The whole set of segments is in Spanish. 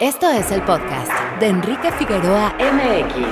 Esto es el podcast de Enrique Figueroa MX.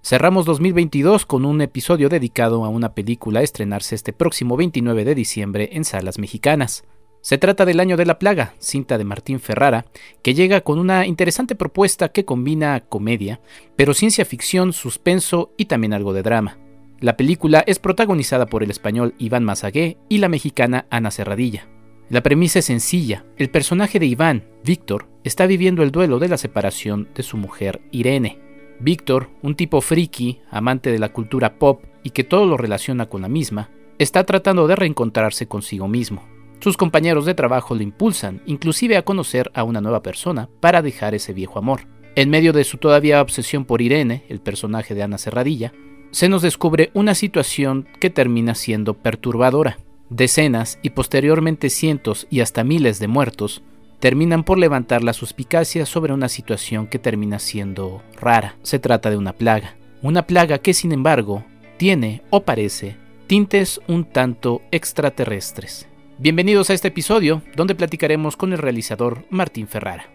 Cerramos 2022 con un episodio dedicado a una película a estrenarse este próximo 29 de diciembre en salas mexicanas. Se trata del Año de la Plaga, cinta de Martín Ferrara, que llega con una interesante propuesta que combina comedia, pero ciencia ficción, suspenso y también algo de drama. La película es protagonizada por el español Iván Mazagué y la mexicana Ana Serradilla. La premisa es sencilla. El personaje de Iván, Víctor, está viviendo el duelo de la separación de su mujer Irene. Víctor, un tipo friki, amante de la cultura pop y que todo lo relaciona con la misma, está tratando de reencontrarse consigo mismo. Sus compañeros de trabajo le impulsan, inclusive a conocer a una nueva persona para dejar ese viejo amor. En medio de su todavía obsesión por Irene, el personaje de Ana Serradilla, se nos descubre una situación que termina siendo perturbadora. Decenas y posteriormente cientos y hasta miles de muertos terminan por levantar la suspicacia sobre una situación que termina siendo rara. Se trata de una plaga. Una plaga que sin embargo tiene o parece tintes un tanto extraterrestres. Bienvenidos a este episodio donde platicaremos con el realizador Martín Ferrara.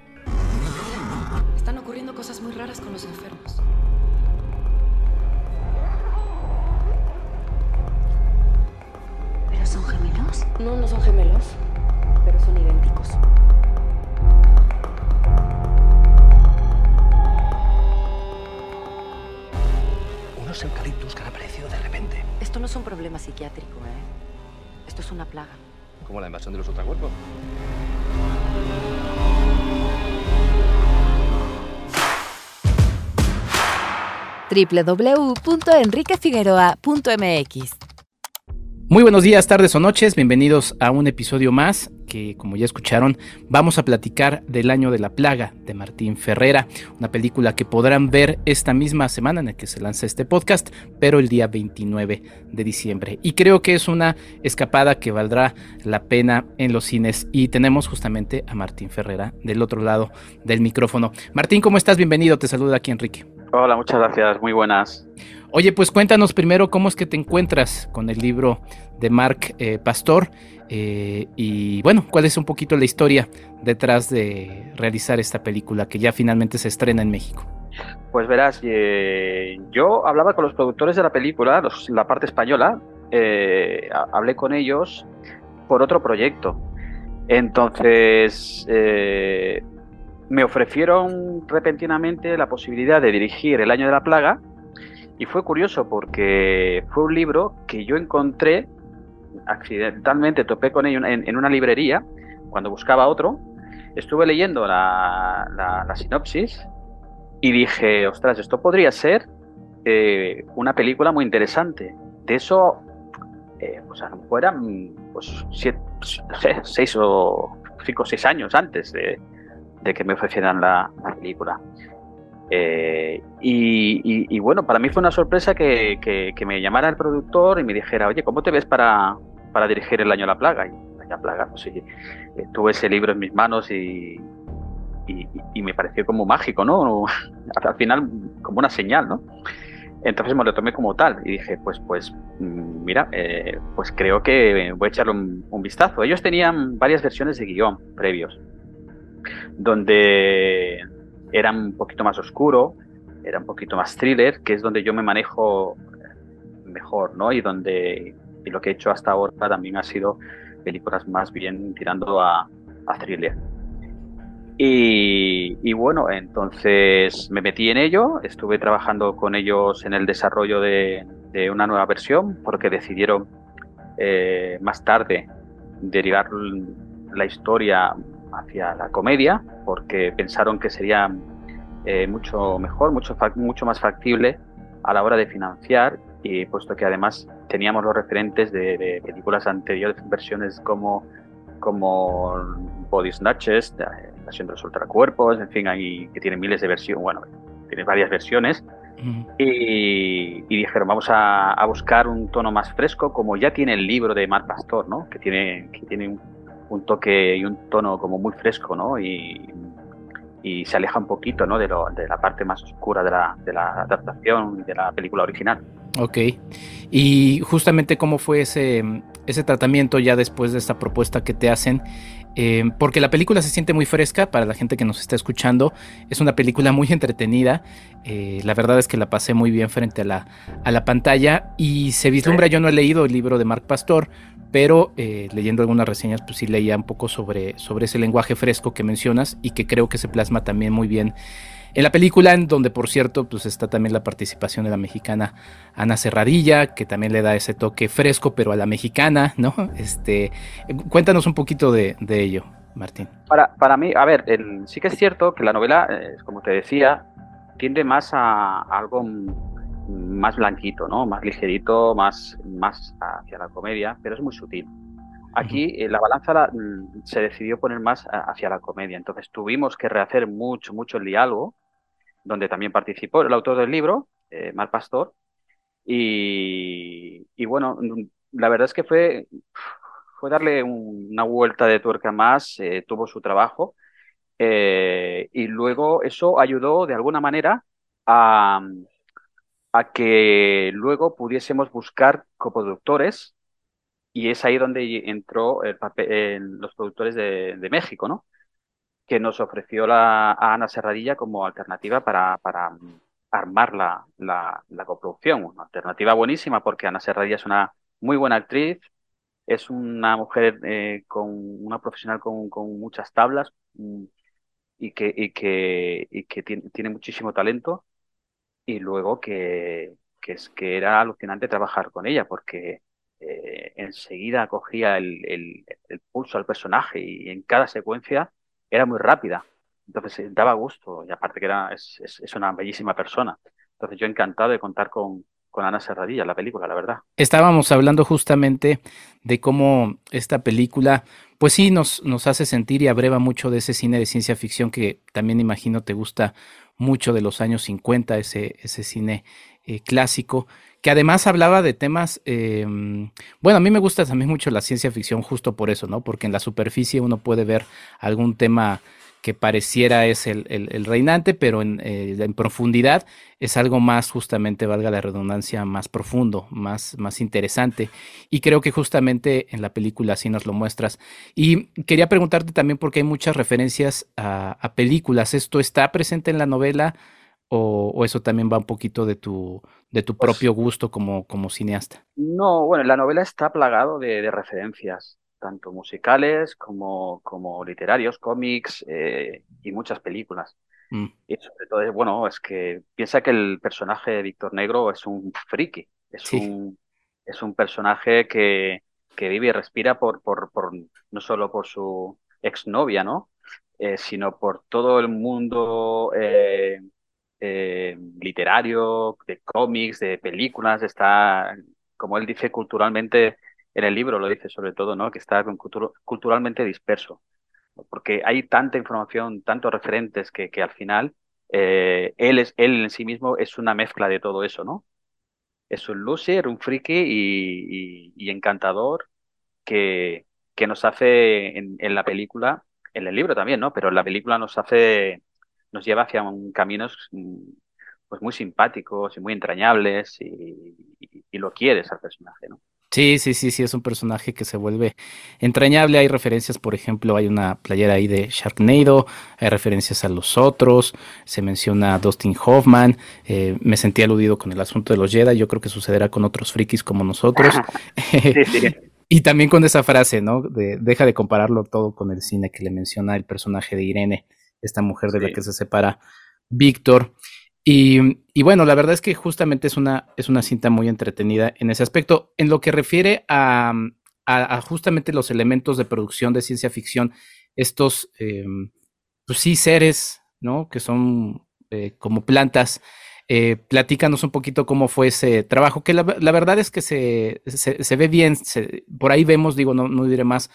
Están ocurriendo cosas muy raras con los enfermos. Gemelos? No, no son gemelos, pero son idénticos. Unos eucaliptus que han aparecido de repente. Esto no es un problema psiquiátrico, ¿eh? Esto es una plaga. Como la invasión de los ultracuerpos. www.enriquefigueroa.mx Muy buenos días, tardes o noches, bienvenidos a un episodio más que como ya escucharon vamos a platicar del año de la plaga de Martín Ferrera, una película que podrán ver esta misma semana en la que se lanza este podcast, pero el día 29 de diciembre. Y creo que es una escapada que valdrá la pena en los cines y tenemos justamente a Martín Ferrera del otro lado del micrófono. Martín, ¿cómo estás? Bienvenido, te saluda aquí Enrique. Hola, muchas gracias, muy buenas. Oye, pues cuéntanos primero cómo es que te encuentras con el libro de Marc eh, Pastor eh, y bueno, cuál es un poquito la historia detrás de realizar esta película que ya finalmente se estrena en México. Pues verás, eh, yo hablaba con los productores de la película, la parte española, ha- hablé con ellos por otro proyecto. Entonces, me ofrecieron repentinamente la posibilidad de dirigir El Año de la Plaga y fue curioso porque fue un libro que yo encontré, accidentalmente topé con ello en, una librería cuando buscaba otro, estuve leyendo la, la- sinopsis y dije, ostras, esto podría ser eh, una película muy interesante. De eso, eh, pues a lo mejor eran pues, seis o cinco o seis años antes de, que me ofrecieran la película. Eh, y, bueno, para mí fue una sorpresa que, me llamara el productor y me dijera, oye, ¿cómo te ves para, para dirigir El Año la Plaga? Y la Plaga, pues sí, eh, tuve ese libro en mis manos y, y, y me pareció como mágico, ¿no? Al final, como una señal, ¿no? Entonces me lo tomé como tal y dije, pues, pues, mm, mira, eh, pues creo que voy a echarle un, un vistazo. Ellos tenían varias versiones de guion previos, donde era un poquito más oscuro, era un poquito más thriller, que es donde yo me manejo mejor, ¿no? Y donde y lo que he hecho hasta ahora también ha sido películas más bien tirando a, a thriller. Y, y bueno, entonces me metí en ello, estuve trabajando con ellos en el desarrollo de, de una nueva versión, porque decidieron eh, más tarde derivar la historia hacia la comedia, porque pensaron que sería eh, mucho mejor, mucho, mucho más factible a la hora de financiar, y puesto que además teníamos los referentes de, de películas anteriores, versiones como, como Body Snatches, Invasión de los Ultracuerpos, en fin, ahí que tiene miles de versiones, bueno, tiene varias versiones, y, y dijeron, vamos a, a buscar un tono más fresco, como ya tiene el libro de Marc Pastor, ¿no? Que tiene, que tiene un, un toque y un tono como muy fresco, ¿no? Y, y se aleja un poquito, ¿no? De, la parte más oscura de la, de la adaptación de la película original. Ok. Y justamente cómo fue ese, ese tratamiento ya después de esta propuesta que te hacen eh, porque la película se siente muy fresca para la gente que nos está escuchando. Es una película muy entretenida. Eh, la verdad es que la pasé muy bien frente a la, a la pantalla y se vislumbra, yo no he leído el libro de Mark Pastor, pero eh, leyendo algunas reseñas, pues sí leía un poco sobre, sobre ese lenguaje fresco que mencionas y que creo que se plasma también muy bien en la película, en donde por cierto, pues está también la participación de la mexicana Ana Serradilla, que también le da ese toque fresco, pero a la mexicana, ¿no? Este, cuéntanos un poquito de, ello, Martín. Para, para mí, a ver, sí que es cierto que la novela, eh, como te decía, tiende más a, algo más blanquito, ¿no? Más ligerito, más, más hacia la comedia, pero es muy sutil. Aquí eh, la balanza mm, se decidió poner más hacia la comedia, entonces tuvimos que rehacer mucho, mucho el diálogo, donde también participó el autor del libro, eh, Mar Pastor. Y, bueno, la verdad es que fue, fue darle una vuelta de tuerca más, eh, tuvo su trabajo. Eh, y luego eso ayudó de alguna manera a, a que luego pudiésemos buscar coproductores y es ahí donde entró el papel, los productores de, de México, ¿no? Que nos ofreció la, a Ana Serradilla como alternativa para, para armar la, la, la, coproducción. Una alternativa buenísima porque Ana Serradilla es una muy buena actriz, es una mujer eh, con una profesional con, con muchas tablas mm, y que, y que, y que tiene, tiene, muchísimo talento y luego que, que, es, que era alucinante trabajar con ella porque eh, enseguida cogía el, el, el, pulso al personaje y en cada secuencia era muy rápida. Entonces eh, daba gusto y aparte que era, es, es, una bellísima persona. Entonces yo encantado de contar con, con Ana Serradilla, la película, la verdad. Estábamos hablando justamente de cómo esta película, pues sí, nos, nos hace sentir y abreva mucho de ese cine de ciencia ficción que también imagino te gusta mucho de los años 50, ese, ese cine eh, clásico, que además hablaba de temas, eh, bueno, a mí me gusta también mucho la ciencia ficción justo por eso, ¿no? Porque en la superficie uno puede ver algún tema que pareciera es el, el, reinante, pero en, eh, en, profundidad es algo más, justamente, valga la redundancia, más profundo, más, más interesante. Y creo que justamente en la película así nos lo muestras. Y quería preguntarte también porque hay muchas referencias a, a películas. ¿Esto está presente en la novela? O, eso también va un poquito de tu, de tu pues propio gusto como, como cineasta? No, bueno, la novela está plagado de, referencias, tanto musicales como, como literarios, cómics eh, y muchas películas. Mm. Y sobre todo, bueno, es que piensa que el personaje de Víctor Negro es un friki, es, un, es un personaje que, que vive y respira por, por, por, no solo por su exnovia, ¿no? Eh, sino por todo el mundo eh, eh, literario, de cómics, de películas, está, como él dice, culturalmente, en el libro lo dice sobre todo, ¿no? Que está culturalmente disperso. Porque hay tanta información, tantos referentes que, que al final eh, él, es, él en sí mismo es una mezcla de todo eso, ¿no? Es un loser, un friki y, y, encantador que, que nos hace en, en, la película, en el libro también, ¿no? Pero en la película nos hace nos lleva hacia un caminos pues muy simpáticos y muy entrañables y, lo quieres al personaje, ¿no? Sí, sí, sí, sí, es un personaje que se vuelve entrañable. Hay referencias, por ejemplo, hay una playera ahí de Sharknado, hay referencias a los otros, se menciona a Dustin Hoffman, eh, me sentí aludido con el asunto de los Jedi, yo creo que sucederá con otros frikis como nosotros. sí, sí. y también con esa frase, ¿no? De, deja de compararlo todo con el cine que le menciona el personaje de Irene esta mujer de la que se separa Víctor. Y, bueno, la verdad es que justamente es una, es una cinta muy entretenida en ese aspecto. En lo que refiere a, justamente los elementos de producción de ciencia ficción, estos, eh, pues sí, seres, ¿no? Que son eh, como plantas. Eh, platícanos un poquito cómo fue ese trabajo, que la, verdad es que se, se, ve bien, por ahí vemos, digo, no, no diré más,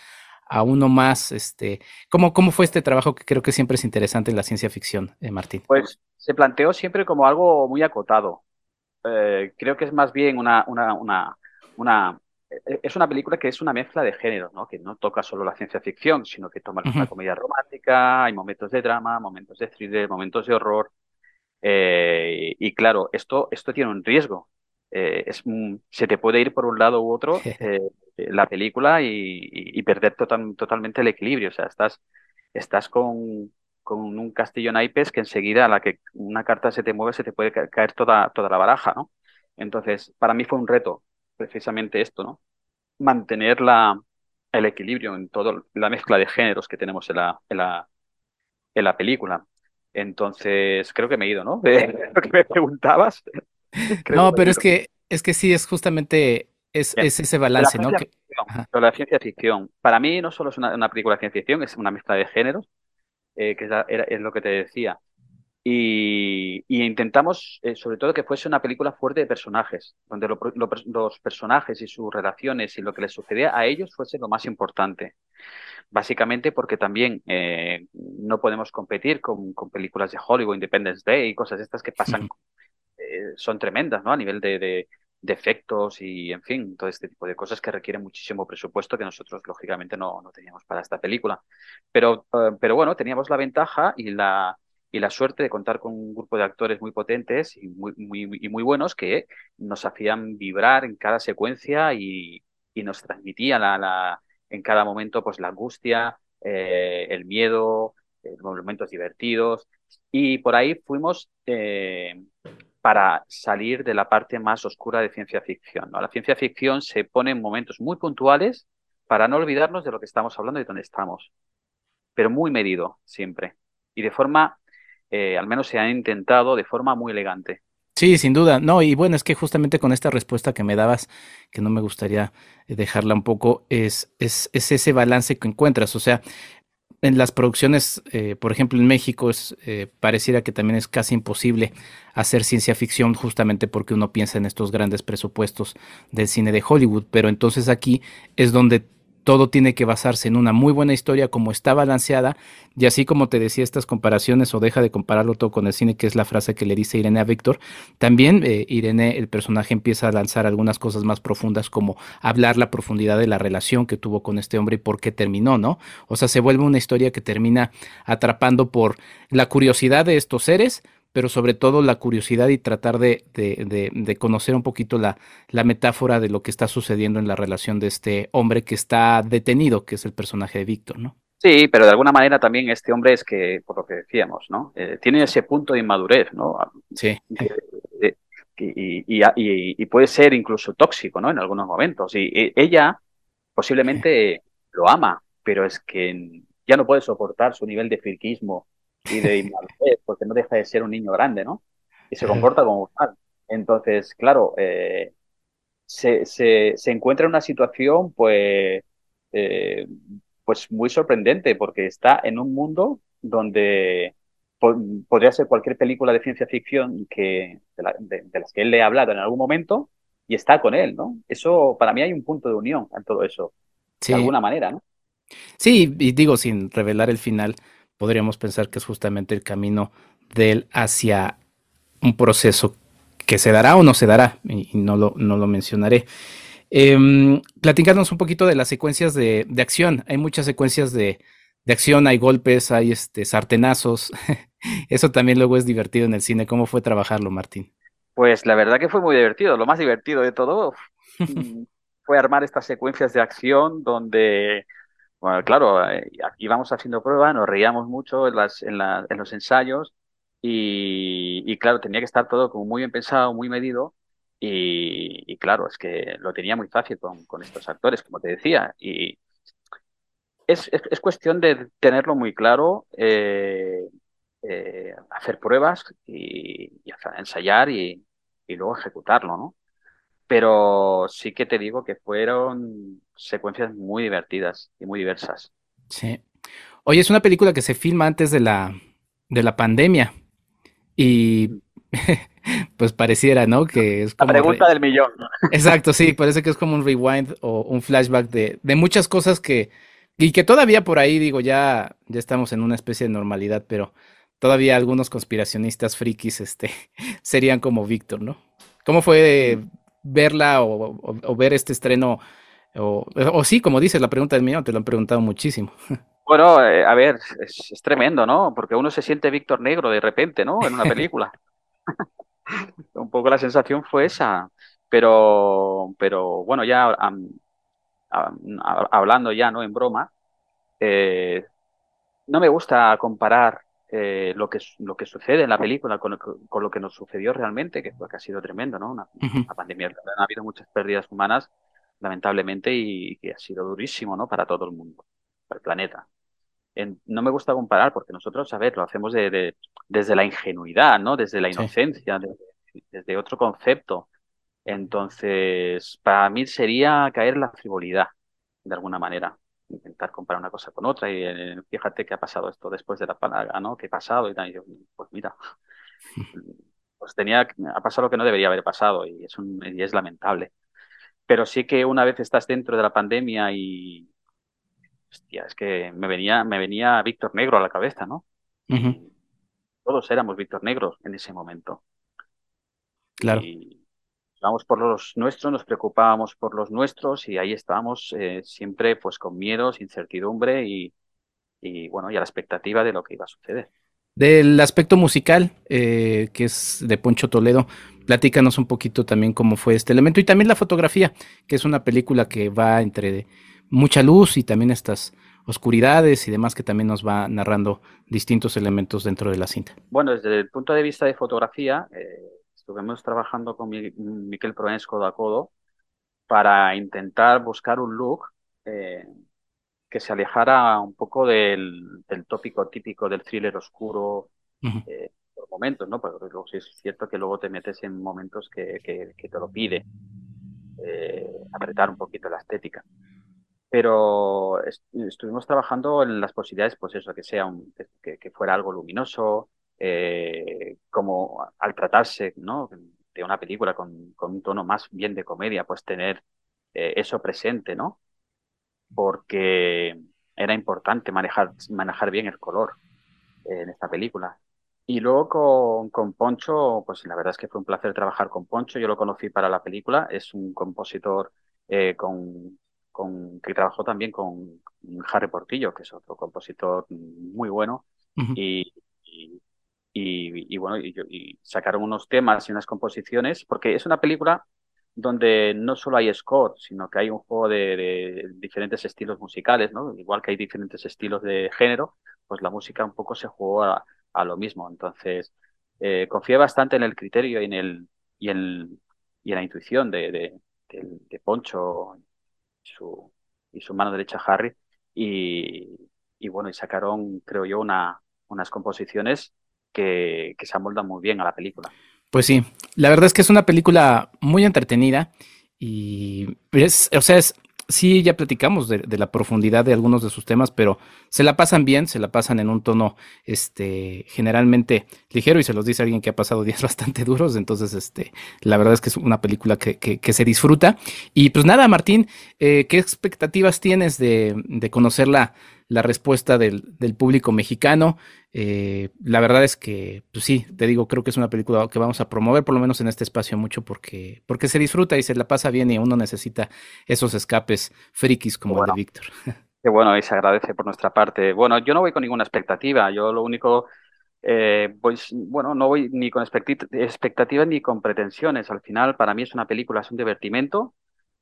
a uno más. Este, ¿cómo, ¿Cómo fue este trabajo que creo que siempre es interesante en la ciencia ficción, eh, Martín? Pues se planteó siempre como algo muy acotado. Eh, creo que es más bien una, una, una, una, eh, es una película que es una mezcla de géneros, ¿no? que no toca solo la ciencia ficción, sino que toma una comedia romántica, hay momentos de drama, momentos de thriller, momentos de horror. y claro, esto, esto tiene un riesgo. Eh, es, se te puede ir por un lado u otro eh, la película y, y, perder total, totalmente el equilibrio. O sea, estás, estás con, con un castillo naipes que enseguida a la que una carta se te mueve se te puede caer toda, toda la baraja, ¿no? Entonces, para mí fue un reto precisamente esto, ¿no? Mantener la, el equilibrio en toda la mezcla de géneros que tenemos en la, en la, en la película. Entonces, creo que me he ido, ¿no? De lo que me preguntabas. no, pero es que, es que sí, es justamente es, es ese balance, ¿no? Que... la ciencia ficción. Para mí no solo es una, una, película de ciencia ficción, es una mezcla de géneros, eh, que es, es, lo que te decía. Y, y intentamos, eh, sobre todo, que fuese una película fuerte de personajes, donde lo, lo, los personajes y sus relaciones y lo que les sucedía a ellos fuese lo más importante básicamente porque también eh, no podemos competir con, con, películas de Hollywood, Independence Day y cosas estas que pasan, eh, son tremendas, ¿no? A nivel de, de, efectos y, en fin, todo este tipo de cosas que requieren muchísimo presupuesto que nosotros, lógicamente, no, no teníamos para esta película. Pero, uh, pero bueno, teníamos la ventaja y la, y la suerte de contar con un grupo de actores muy potentes y muy, muy, y muy buenos que nos hacían vibrar en cada secuencia y, y nos transmitían la, la en cada momento pues la angustia, eh, el miedo, eh, momentos divertidos y por ahí fuimos eh, para salir de la parte más oscura de ciencia ficción. La ciencia ficción se pone en momentos muy puntuales para no olvidarnos de lo que estamos hablando y de dónde estamos, pero muy medido siempre y de forma, eh, al menos se ha intentado de forma muy elegante. Sí, sin duda. No, y bueno, es que justamente con esta respuesta que me dabas, que no me gustaría eh, dejarla un poco, es, es, es ese balance que encuentras. O sea, en las producciones, eh, por ejemplo, en México, es, eh, pareciera que también es casi imposible hacer ciencia ficción justamente porque uno piensa en estos grandes presupuestos del cine de Hollywood, pero entonces aquí es donde todo tiene que basarse en una muy buena historia como está balanceada y así como te decía estas comparaciones o deja de compararlo todo con el cine que es la frase que le dice Irene a Víctor también eh, Irene el personaje empieza a lanzar algunas cosas más profundas como hablar la profundidad de la relación que tuvo con este hombre y por qué terminó no o sea se vuelve una historia que termina atrapando por la curiosidad de estos seres pero sobre todo la curiosidad y tratar de, de, de, conocer un poquito la, la, metáfora de lo que está sucediendo en la relación de este hombre que está detenido, que es el personaje de Víctor, ¿no? Sí, pero de alguna manera también este hombre es que, por lo que decíamos, ¿no? Eh, tiene ese punto de inmadurez, ¿no? Sí. y, y, y, puede ser incluso tóxico, ¿no? En algunos momentos. Y ella posiblemente lo ama, pero es que ya no puede soportar su nivel de friquismo y de inmadurez, porque no deja de ser un niño grande, ¿no? Y se comporta como tal. Entonces, claro, eh, se, se, se, encuentra en una situación, pues, eh, pues muy sorprendente, porque está en un mundo donde po podría ser cualquier película de ciencia ficción que, de, la, de, de, las que él le ha hablado en algún momento y está con él, ¿no? Eso, para mí hay un punto de unión en todo eso, sí. de alguna manera, ¿no? Sí, y digo, sin revelar el final, podríamos pensar que es justamente el camino de él hacia un proceso que se dará o no se dará, y, no, lo, no lo mencionaré. Eh, platicarnos un poquito de las secuencias de, de acción. Hay muchas secuencias de, de, acción, hay golpes, hay este, sartenazos. Eso también luego es divertido en el cine. ¿Cómo fue trabajarlo, Martín? Pues la verdad que fue muy divertido. Lo más divertido de todo fue armar estas secuencias de acción donde claro, eh, íbamos haciendo pruebas, nos reíamos mucho en, los ensayos y, claro, tenía que estar todo como muy bien pensado, muy medido y, claro, es que lo tenía muy fácil con, estos actores, como te decía. Y es, es, es cuestión de tenerlo muy claro, eh, eh, hacer pruebas y, y ensayar y luego ejecutarlo, ¿no? Pero sí que te digo que fueron secuencias muy divertidas y muy diversas. Sí. Oye, es una película que se filma antes de la, de la pandemia. Y pues pareciera, ¿no? Que es como. La pregunta del millón. Exacto, sí, parece que es como un rewind o un flashback de, de muchas cosas que. Y que todavía por ahí, digo, ya, ya estamos en una especie de normalidad, pero todavía algunos conspiracionistas frikis este, serían como Víctor, ¿no? ¿Cómo fue verla o, o, ver este estreno? O, o, sí, como dices, la pregunta del millón, te lo han preguntado muchísimo. Bueno, eh, a ver, es, es, tremendo, ¿no? Porque uno se siente Víctor Negro de repente, ¿no? En una película. Un poco la sensación fue esa. Pero, pero bueno, ya hablando ya, ¿no? En broma, eh, no me gusta comparar eh, lo, que, lo que sucede en la película con lo, que, nos sucedió realmente, que, que ha sido tremendo, ¿no? Una, pandemia. Ha habido muchas pérdidas humanas, lamentablemente, y que ha sido durísimo, ¿no? Para todo el mundo, para el planeta. no me gusta comparar porque nosotros, a ver, lo hacemos de, desde la ingenuidad, ¿no? Desde la inocencia, desde otro concepto. Entonces, para mí sería caer en la frivolidad, de alguna manera intentar comparar una cosa con otra y eh, fíjate qué ha pasado esto después de la panaga, ¿no? ¿Qué ha pasado? Y, tal, pues mira, pues tenía, ha pasado lo que no debería haber pasado y es, un, y es lamentable. Pero sí que una vez estás dentro de la pandemia y, hostia, es que me venía, me venía Víctor Negro a la cabeza, ¿no? Todos éramos Víctor Negros en ese momento. Claro vamos por los nuestros, nos preocupábamos por los nuestros y ahí estábamos eh, siempre pues con miedos, incertidumbre y, y, bueno, y a la expectativa de lo que iba a suceder. Del aspecto musical, eh, que es de Poncho Toledo, platícanos un poquito también cómo fue este elemento y también la fotografía, que es una película que va entre mucha luz y también estas oscuridades y demás que también nos va narrando distintos elementos dentro de la cinta. Bueno, desde el punto de vista de fotografía, eh, estuvimos trabajando con Miquel Proens codo a codo para intentar buscar un look eh, que se alejara un poco del, tópico típico del thriller oscuro eh, por momentos, ¿no? Porque luego sí es cierto que luego te metes en momentos que, que, te lo pide eh, apretar un poquito la estética. Pero estuvimos trabajando en las posibilidades, pues eso, que sea un, que, que fuera algo luminoso, eh, como al tratarse ¿no? de una película con, con, un tono más bien de comedia, pues tener eh, eso presente, ¿no? Porque era importante manejar, manejar bien el color en esta película. Y luego con, con, Poncho, pues la verdad es que fue un placer trabajar con Poncho. Yo lo conocí para la película. Es un compositor eh, con, con, que trabajó también con Harry Portillo, que es otro compositor muy bueno. y, y, sacaron unos temas y unas composiciones, porque es una película donde no solo hay score, sino que hay un juego de, diferentes estilos musicales, ¿no? Igual que hay diferentes estilos de género, pues la música un poco se jugó a, lo mismo. Entonces, eh, confié bastante en el criterio y en el y en, y en la intuición de, Poncho y su, mano derecha Harry. Y, bueno, y sacaron, creo yo, una, unas composiciones que, se amolda muy bien a la película. Pues sí, la verdad es que es una película muy entretenida y es, o sea, es, sí, ya platicamos de, la profundidad de algunos de sus temas, pero se la pasan bien, se la pasan en un tono este, generalmente ligero y se los dice alguien que ha pasado días bastante duros, entonces este, la verdad es que es una película que, que, se disfruta. Y pues nada, Martín, eh, ¿qué expectativas tienes de, de conocer la, respuesta del, del público mexicano? Eh, la verdad es que, pues sí, te digo, creo que es una película que vamos a promover, por lo menos en este espacio, mucho porque, porque se disfruta y se la pasa bien y uno necesita esos escapes frikis como el de Víctor. Qué bueno, y se agradece por nuestra parte. Bueno, yo no voy con ninguna expectativa, yo lo único, eh, pues, bueno, no voy ni con expectativas ni con pretensiones. Al final, para mí es una película, es un divertimento.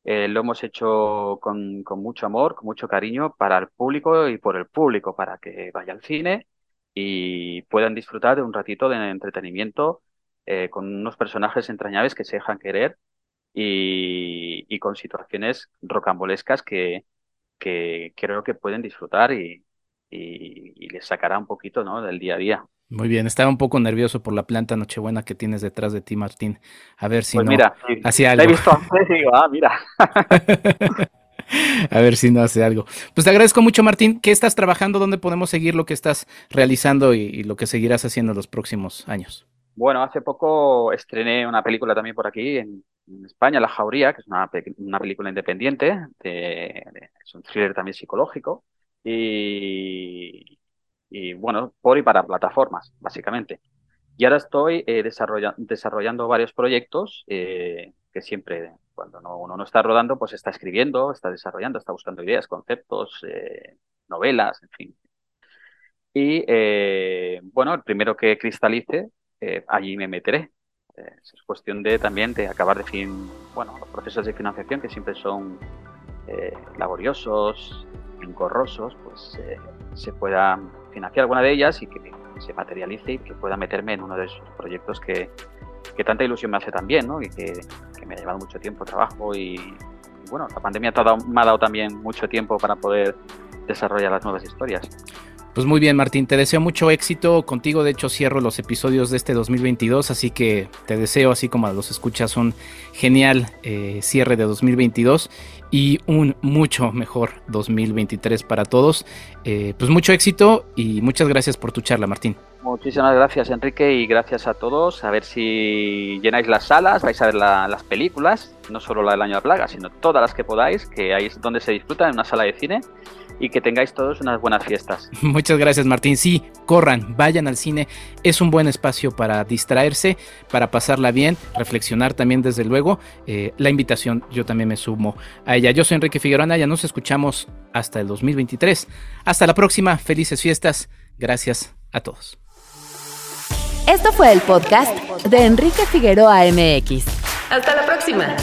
Eh, lo hemos hecho con, con mucho amor, con mucho cariño para el público y por el público, para que vaya al cine y puedan disfrutar de un ratito de entretenimiento eh, con unos personajes entrañables que se dejan querer y, con situaciones rocambolescas que, que, creo que pueden disfrutar y, y, les sacará un poquito ¿no? del día a día. Muy bien, estaba un poco nervioso por la planta Nochebuena que tienes detrás de ti, Martín. A ver si pues no mira, hacía algo. he visto antes y digo, ah, mira. A ver si no hace algo. Pues te agradezco mucho, Martín. ¿Qué estás trabajando? ¿Dónde podemos seguir lo que estás realizando y, lo que seguirás haciendo en los próximos años? Bueno, hace poco estrené una película también por aquí en, España, La Jauría, que es una, película independiente, es un thriller también psicológico y, bueno, por y para plataformas, básicamente. Y ahora estoy eh, desarrollando varios proyectos eh, que siempre cuando uno no está rodando, pues está escribiendo, está desarrollando, está buscando ideas, conceptos, eh, novelas, en fin. Y eh, bueno, el primero que cristalice, eh, allí me meteré. es cuestión de también de acabar de fin, bueno, los procesos de financiación que siempre son eh, laboriosos, engorrosos, pues eh, se pueda financiar alguna de ellas y que se materialice y que pueda meterme en uno de esos proyectos que, que tanta ilusión me hace también, ¿no? Y que, que, me ha llevado mucho tiempo, trabajo y, y bueno, la pandemia me ha dado también mucho tiempo para poder desarrollar las nuevas historias. Pues muy bien, Martín, te deseo mucho éxito. Contigo, de hecho, cierro los episodios de este 2022, así que te deseo, así como los escuchas, un genial eh, cierre de 2022 y un mucho mejor 2023 para todos. Eh, pues mucho éxito y muchas gracias por tu charla, Martín. Muchísimas gracias, Enrique, y gracias a todos. A ver si llenáis las salas, vais a ver la, las películas, no solo la del Año de la Plaga, sino todas las que podáis, que ahí es donde se disfruta en una sala de cine y que tengáis todos unas buenas fiestas. Muchas gracias Martín. Sí, corran, vayan al cine. Es un buen espacio para distraerse, para pasarla bien, reflexionar también desde luego. Eh, la invitación yo también me sumo a ella. Yo soy Enrique Figueroa ya nos escuchamos hasta el 2023. Hasta la próxima, felices fiestas. Gracias a todos. Esto fue el podcast de Enrique Figueroa MX. Hasta la próxima.